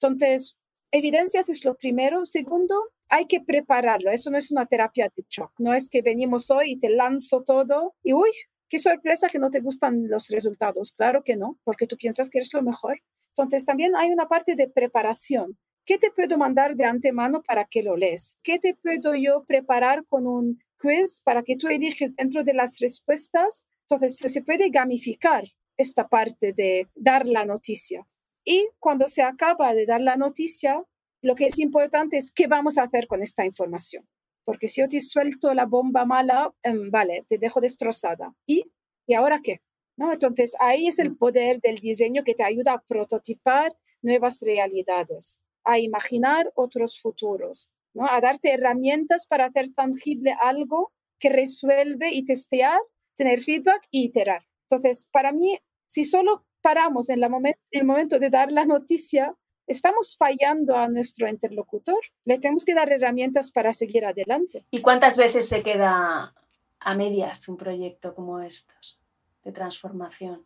Entonces, evidencias es lo primero. Segundo, hay que prepararlo. Eso no es una terapia de shock. No es que venimos hoy y te lanzo todo y uy, qué sorpresa que no te gustan los resultados. Claro que no, porque tú piensas que eres lo mejor. Entonces, también hay una parte de preparación. ¿Qué te puedo mandar de antemano para que lo lees? ¿Qué te puedo yo preparar con un quiz para que tú eliges dentro de las respuestas? Entonces, se puede gamificar esta parte de dar la noticia. Y cuando se acaba de dar la noticia, lo que es importante es qué vamos a hacer con esta información. Porque si yo te suelto la bomba mala, em, vale, te dejo destrozada. ¿Y, ¿y ahora qué? ¿No? Entonces ahí es el mm. poder del diseño que te ayuda a prototipar nuevas realidades a imaginar otros futuros, ¿no? a darte herramientas para hacer tangible algo que resuelve y testear, tener feedback y iterar. Entonces, para mí, si solo paramos en, la el momento de dar la noticia, estamos fallando a nuestro interlocutor. Le tenemos que dar herramientas para seguir adelante. ¿Y cuántas veces se queda a medias un proyecto como estos de transformación?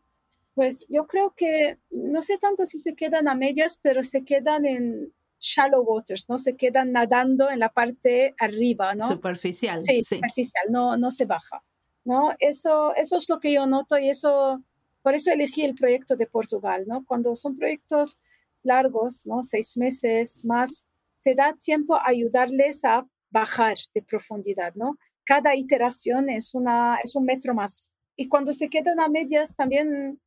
Pues yo creo que no sé tanto si se quedan a medias, pero se quedan en shallow waters, ¿no? Se quedan nadando en la parte arriba, ¿no? Superficial. Sí, superficial, no, no se baja, ¿no? Eso, eso es lo que yo noto y eso, por eso elegí el proyecto de Portugal, ¿no? Cuando son proyectos largos, ¿no? Seis meses más, te da tiempo a ayudarles a bajar de profundidad, ¿no? Cada iteración es, una, es un metro más. Y cuando se quedan a medias, también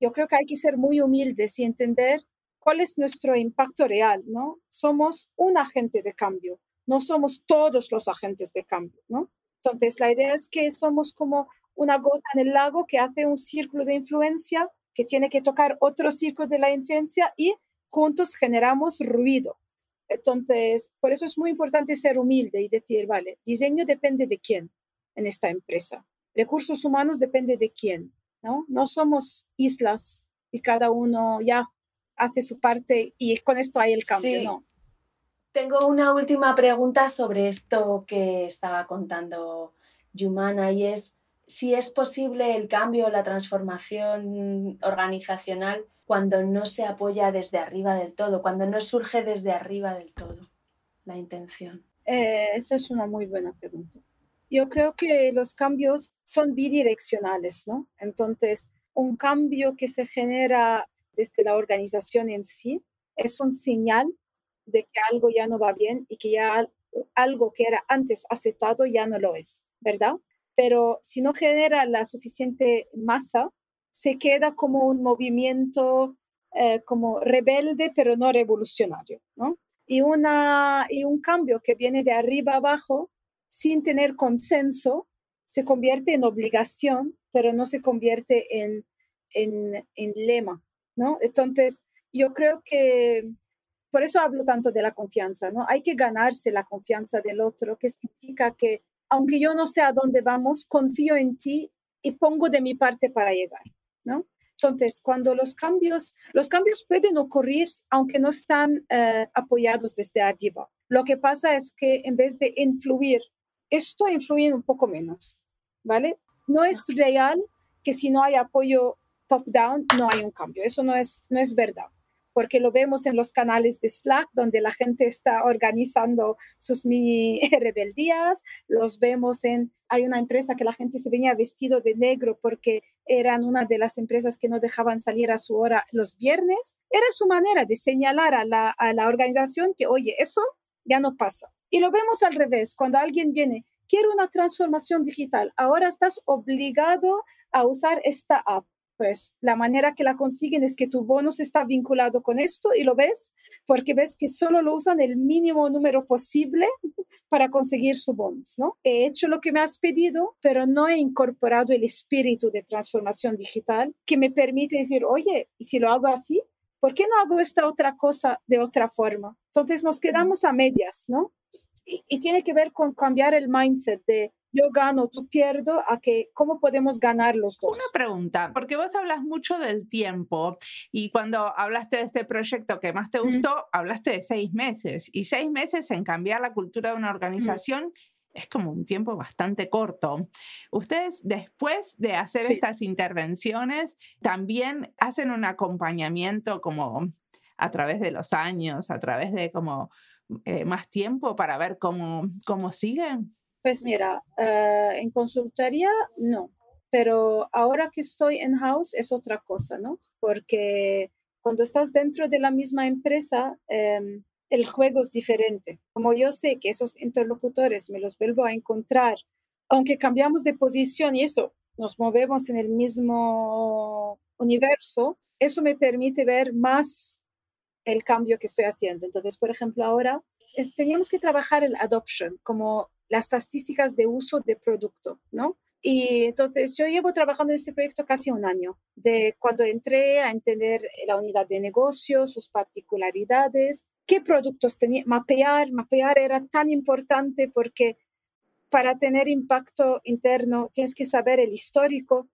yo creo que hay que ser muy humildes y entender cuál es nuestro impacto real, ¿no? Somos un agente de cambio, no somos todos los agentes de cambio, ¿no? Entonces, la idea es que somos como una gota en el lago que hace un círculo de influencia que tiene que tocar otro círculo de la influencia y juntos generamos ruido. Entonces, por eso es muy importante ser humilde y decir, vale, diseño depende de quién en esta empresa, recursos humanos depende de quién, ¿no? somos islas y cada uno ya hace su parte y con esto hay el cambio, ¿no? Tengo una última pregunta sobre esto que estaba contando Yumana y es si es posible el cambio, la transformación organizacional cuando no se apoya desde arriba del todo, cuando no surge desde arriba del todo la intención. Eh, esa es una muy buena pregunta yo creo que los cambios son bidireccionales, ¿no? Entonces, un cambio que se genera desde la organización en sí es un señal de que algo ya no va bien y que ya algo que era antes aceptado ya no lo es, ¿verdad? Pero si no genera la suficiente masa, se queda como un movimiento eh, como rebelde, pero no revolucionario, ¿no? Y, una, y un cambio que viene de arriba abajo sin tener consenso, se convierte en obligación, pero no se convierte en, en, en lema, ¿no? Entonces, yo creo que por eso hablo tanto de la confianza, ¿no? Hay que ganarse la confianza del otro, que significa que aunque yo no sé a dónde vamos, confío en ti y pongo de mi parte para llegar, ¿no? Entonces, cuando los cambios, los cambios pueden ocurrir aunque no están eh, apoyados desde arriba. Lo que pasa es que en vez de influir esto influye un poco menos, ¿vale? No es real que si no hay apoyo top-down no hay un cambio. Eso no es, no es verdad, porque lo vemos en los canales de Slack, donde la gente está organizando sus mini rebeldías, los vemos en, hay una empresa que la gente se venía vestido de negro porque eran una de las empresas que no dejaban salir a su hora los viernes. Era su manera de señalar a la, a la organización que, oye, eso ya no pasa. Y lo vemos al revés, cuando alguien viene, quiero una transformación digital, ahora estás obligado a usar esta app. Pues la manera que la consiguen es que tu bonus está vinculado con esto y lo ves porque ves que solo lo usan el mínimo número posible para conseguir su bonus, ¿no? He hecho lo que me has pedido, pero no he incorporado el espíritu de transformación digital que me permite decir, oye, ¿y si lo hago así? ¿Por qué no hago esta otra cosa de otra forma? Entonces nos quedamos a medias, ¿no? y, tiene que ver con cambiar el mindset de yo gano, tú pierdo, a que cómo podemos ganar los dos. Una pregunta, porque vos hablas mucho del tiempo y cuando hablaste de este proyecto que más te gustó, hablaste de seis meses y seis meses en cambiar la cultura de una organización. Es como un tiempo bastante corto. Ustedes, después de hacer estas intervenciones, también hacen un acompañamiento como a través de los años, a través de como eh, más tiempo para ver cómo, cómo siguen? Pues mira, eh, en consultoría no, pero ahora que estoy en house es otra cosa, ¿no? Porque cuando estás dentro de la misma empresa, em, el juego es diferente. Como yo sé que esos interlocutores me los vuelvo a encontrar, aunque cambiamos de posición y eso, nos movemos en el mismo universo, eso me permite ver más el cambio que estoy haciendo. Entonces, por ejemplo, ahora teníamos que trabajar el adoption, como las estadísticas de uso de producto, ¿no? Y entonces yo llevo trabajando en este proyecto casi un año, de cuando entré a entender la unidad de negocio, sus particularidades, qué productos tenía, mapear, mapear era tan importante porque para tener impacto interno tienes que saber el histórico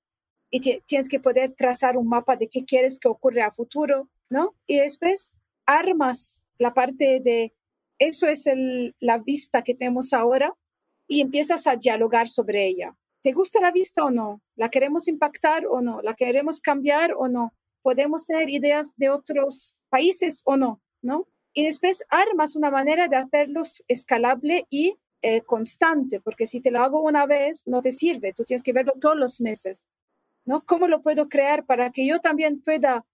y tienes que poder trazar un mapa de qué quieres que ocurra a futuro, ¿no? Y después armas la parte de eso es la vista que tenemos ahora y empiezas a dialogar sobre ella. ¿Te gusta la vista o no? ¿La queremos impactar o no? ¿La queremos cambiar o no? ¿Podemos tener ideas de otros países o no? ¿No? Y después armas una manera de hacerlos escalable y eh, constante, porque si te lo hago una vez no te sirve, tú tienes que verlo todos los meses. ¿no? ¿Cómo lo puedo crear para que yo también pueda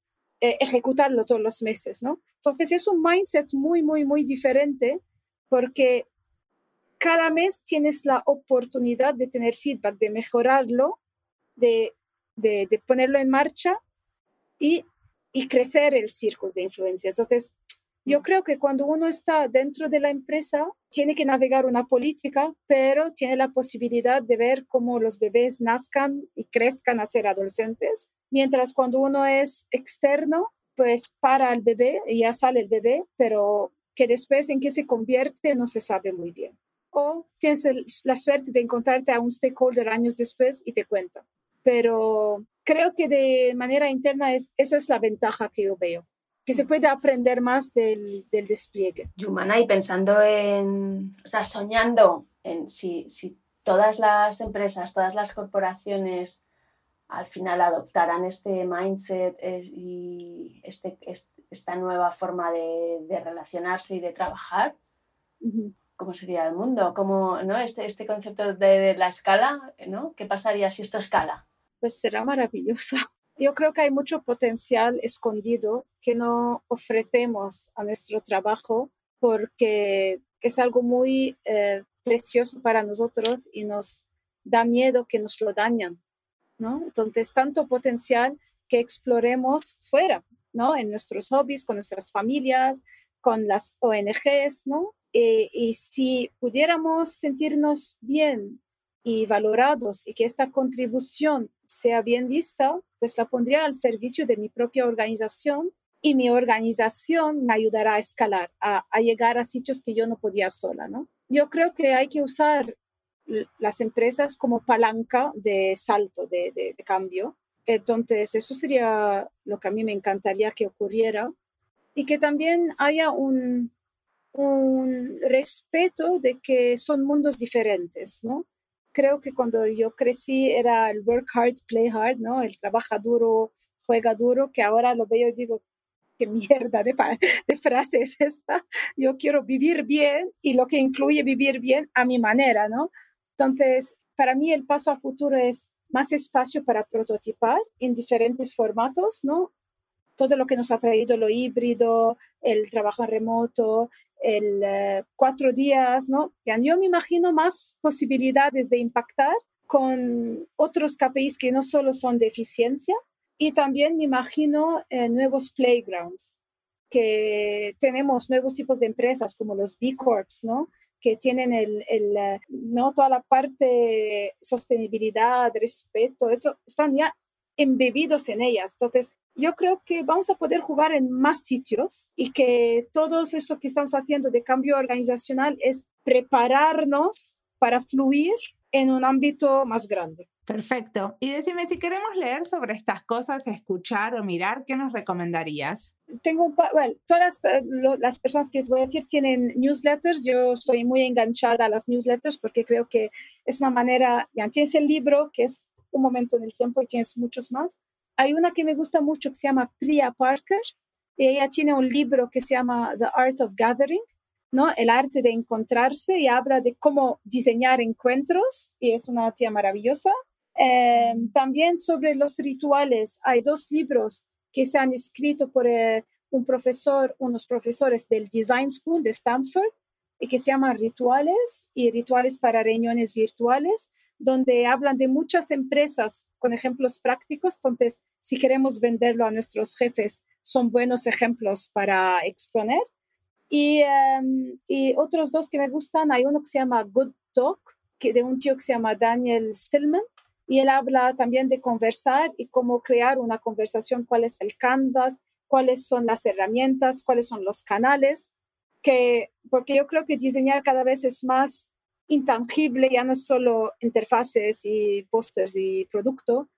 eh, ejecutarlo todos los meses, ¿no? Entonces es un mindset muy, muy, muy diferente porque cada mes tienes la oportunidad de tener feedback, de mejorarlo, de, de, de ponerlo en marcha y, y, crecer el círculo de influencia. Entonces, yo creo que cuando uno está dentro de la empresa, tiene que navegar una política, pero tiene la posibilidad de ver cómo los bebés nazcan y crezcan a ser adolescentes Mientras cuando uno es externo, pues para el bebé y ya sale el bebé, pero que después en qué se convierte no se sabe muy bien. O tienes la suerte de encontrarte a un stakeholder años después y te cuenta. Pero creo que de manera interna es, eso es la ventaja que yo veo, que se puede aprender más del, del despliegue. Yumana, y pensando en, o sea, soñando en si, si todas las empresas, todas las corporaciones al final adoptarán este mindset y este, esta nueva forma de, relacionarse y de trabajar, ¿cómo sería el mundo? ¿Cómo, ¿no? este, este concepto de, la escala, ¿no? ¿qué pasaría si esto escala? Pues será maravilloso. Yo creo que hay mucho potencial escondido que no ofrecemos a nuestro trabajo porque es algo muy eh, precioso para nosotros y nos da miedo que nos lo dañan ¿no? Entonces, tanto potencial que exploremos fuera, ¿no? En nuestros hobbies, con nuestras familias, con las ONGs, ¿no? Eh, y si pudiéramos sentirnos bien y valorados y que esta contribución sea bien vista, pues la pondría al servicio de mi propia organización y mi organización me ayudará a escalar, a, a llegar a sitios que yo no podía sola, ¿no? Yo creo que hay que usar las empresas como palanca de salto, de, de, cambio. Entonces, eso sería lo que a mí me encantaría que ocurriera y que también haya un, un respeto de que son mundos diferentes, ¿no? Creo que cuando yo crecí era el work hard, play hard, ¿no? El trabaja duro, juega duro, que ahora lo veo y digo, qué mierda de, de frase es esta. Yo quiero vivir bien y lo que incluye vivir bien a mi manera, ¿no? Entonces, para mí el paso a futuro es más espacio para prototipar en diferentes formatos, ¿no? Todo lo que nos ha traído lo híbrido, el trabajo remoto, el eh, cuatro días, ¿no? Yo me imagino más posibilidades de impactar con otros KPIs que no solo son de eficiencia, y también me imagino eh, nuevos playgrounds, que tenemos nuevos tipos de empresas como los B Corps, ¿no? que tienen el, el, eh, ¿no? toda la parte sostenibilidad, respeto, eso, están ya embebidos en ellas. Entonces, yo creo que vamos a poder jugar en más sitios y que todo esto que estamos haciendo de cambio organizacional es prepararnos para fluir en un ámbito más grande. Perfecto. Y decime, si queremos leer sobre estas cosas, escuchar o mirar, ¿qué nos recomendarías? Tengo, bueno, todas las, las, personas que te voy a decir tienen newsletters. Yo estoy muy enganchada a las newsletters porque creo que es una manera, ya tienes el libro, que es un momento en el tiempo y tienes muchos más. Hay una que me gusta mucho que se llama Priya Parker y ella tiene un libro que se llama The Art of Gathering, ¿no? El arte de encontrarse y habla de cómo diseñar encuentros y es una tía maravillosa. Eh, también sobre los rituales, hay dos libros que se han escrito por eh, un profesor, unos profesores del Design School de Stanford, y que se llaman Rituales y Rituales para Reuniones Virtuales, donde hablan de muchas empresas con ejemplos prácticos. Entonces, si queremos venderlo a nuestros jefes, son buenos ejemplos para exponer. Y, em, y otros dos que me gustan, hay uno que se llama Good Talk, que de un tío que se llama Daniel Stillman, y él habla también de conversar y cómo crear una conversación, cuál es el canvas, cuáles son las herramientas, cuáles son los canales, que, porque yo creo que diseñar cada vez es más intangible, ya no es solo interfaces y pósters y producto,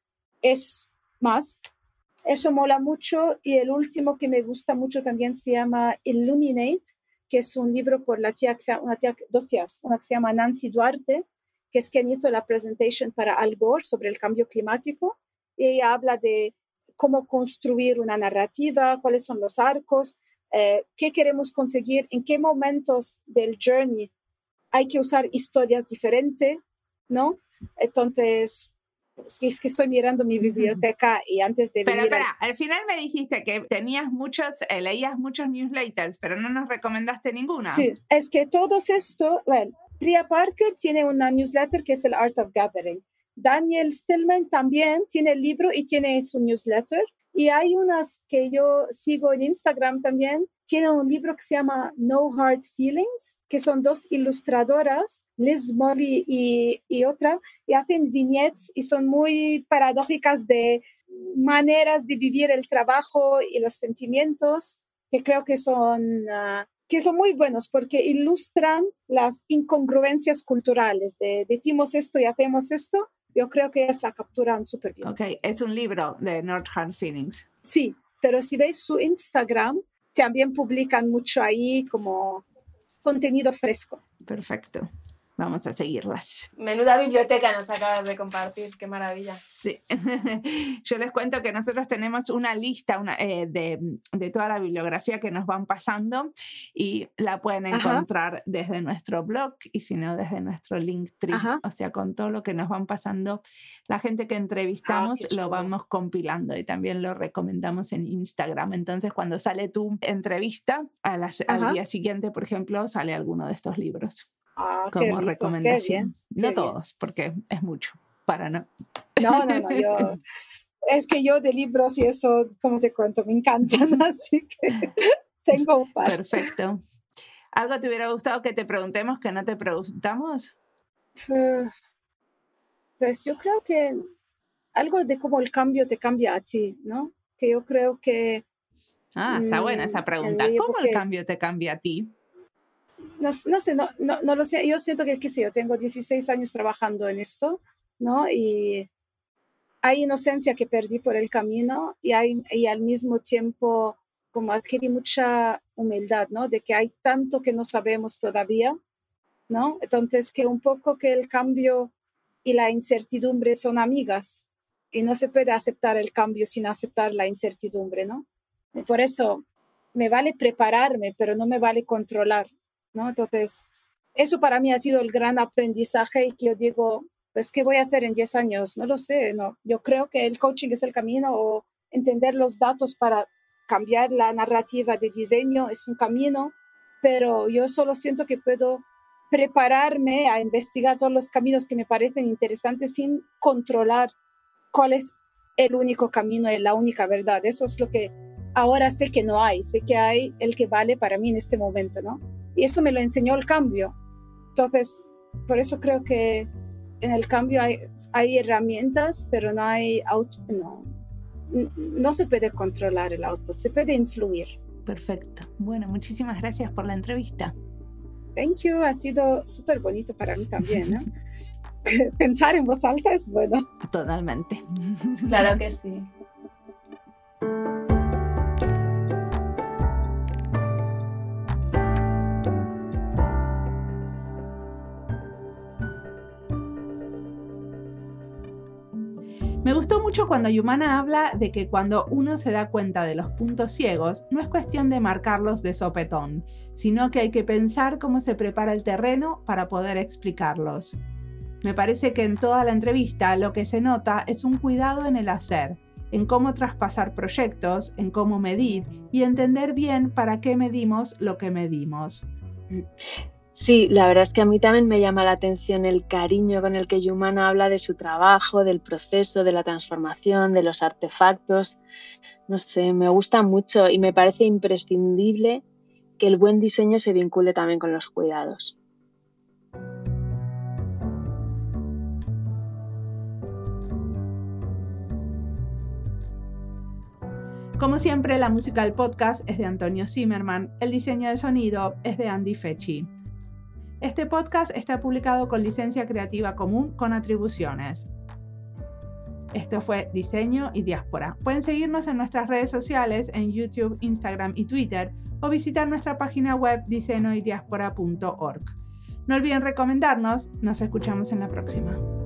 es más. Eso mola mucho y el último que me gusta mucho también se llama Illuminate, que es un libro por la tía, una tía, dos tías, una que se llama Nancy Duarte, que es quien hizo la presentación para Al Gore sobre el cambio climático. Y ella habla de cómo construir una narrativa, cuáles son los arcos, eh, qué queremos conseguir, en qué momentos del journey hay que usar historias diferentes, ¿no? Entonces, es que estoy mirando mi biblioteca y antes de Pero espera, al final me dijiste que tenías muchos, eh, leías muchos newsletters, pero no nos recomendaste ninguna. Sí, es que todos esto, bueno, Priya Parker tiene una newsletter que es el Art of Gathering. Daniel Stillman también tiene el libro y tiene su newsletter. Y hay unas que yo sigo en Instagram también. Tiene un libro que se llama No Hard Feelings, que son dos ilustradoras, Liz Molly y, y otra, y hacen vignettes y son muy paradójicas de maneras de vivir el trabajo y los sentimientos, que creo que son uh, que son muy buenos porque ilustran las incongruencias culturales de decimos esto y hacemos esto. Yo creo que es la capturan súper bien. Ok, es un libro de Northern Feelings. Sí, pero si veis su Instagram, también publican mucho ahí como contenido fresco. Perfecto. Vamos a seguirlas. Menuda biblioteca nos acabas de compartir, qué maravilla. Sí. Yo les cuento que nosotros tenemos una lista una, eh, de, de, toda la bibliografía que nos van pasando y la pueden encontrar desde nuestro blog y si no desde nuestro Linktree. O sea, con todo lo que nos van pasando, la gente que entrevistamos ah, lo vamos compilando y también lo recomendamos en Instagram. Entonces, cuando sale tu entrevista, a al día siguiente, por ejemplo, sale alguno de estos libros. Ah, como recomendación. no todos, porque es mucho para no. No, no, no, yo. es que yo de libros y eso, como te cuento, me encantan, así que tengo un par. Perfecto. ¿Algo te hubiera gustado que te preguntemos que no te preguntamos? Pues yo creo que algo de cómo el cambio te cambia a ti, ¿no? Que yo creo que... Ah, está buena esa mm, pregunta. ¿Cómo el cambio te cambia a ti? No, no sé, no, no, no, lo sé. Yo siento que, qué sé yo, tengo 16 años trabajando en esto, ¿no? Y hay inocencia que perdí por el camino y, hay, y al mismo tiempo como adquirí mucha humildad, ¿no? De que hay tanto que no sabemos todavía, ¿no? Entonces, que un poco que el cambio y la incertidumbre son amigas y no se puede aceptar el cambio sin aceptar la incertidumbre, ¿no? Y por eso me vale prepararme, pero no me vale controlar, ¿no? Entonces, eso para mí ha sido el gran aprendizaje y que yo digo, pues, ¿qué voy a hacer en 10 años? No lo sé, no. Yo creo que el coaching es el camino o entender los datos para cambiar la narrativa de diseño es un camino, pero yo solo siento que puedo prepararme a investigar todos los caminos que me parecen interesantes sin controlar cuál es el único camino y la única verdad. Eso es lo que ahora sé que no hay, sé que hay el que vale para mí en este momento, ¿no? Y eso me lo enseñó el cambio. Entonces, por eso creo que en el cambio hay, hay herramientas, pero no hay no, no se puede controlar el output, se puede influir. Perfecto. Bueno, muchísimas gracias por la entrevista. Thank you, ha sido súper bonito para mí también. pensar en voz alta es bueno. Totalmente. Claro que sí. Me gustó mucho cuando Yumana habla de que cuando uno se da cuenta de los puntos ciegos, no es cuestión de marcarlos de sopetón, sino que hay que pensar cómo se prepara el terreno para poder explicarlos. Me parece que en toda la entrevista lo que se nota es un cuidado en el hacer, en cómo traspasar proyectos, en cómo medir y entender bien para qué medimos lo que medimos. Sí, la verdad es que a mí también me llama la atención el cariño con el que Yumana habla de su trabajo, del proceso, de la transformación, de los artefactos. No sé, me gusta mucho y me parece imprescindible que el buen diseño se vincule también con los cuidados. Como siempre, la música del podcast es de Antonio Zimmerman, el diseño de sonido es de Andy Fechi. Este podcast está publicado con licencia creativa común con atribuciones. Esto fue Diseño y Diáspora. Pueden seguirnos en nuestras redes sociales en YouTube, Instagram y Twitter o visitar nuestra página web diseñoydiaspora.org. No olviden recomendarnos. Nos escuchamos en la próxima.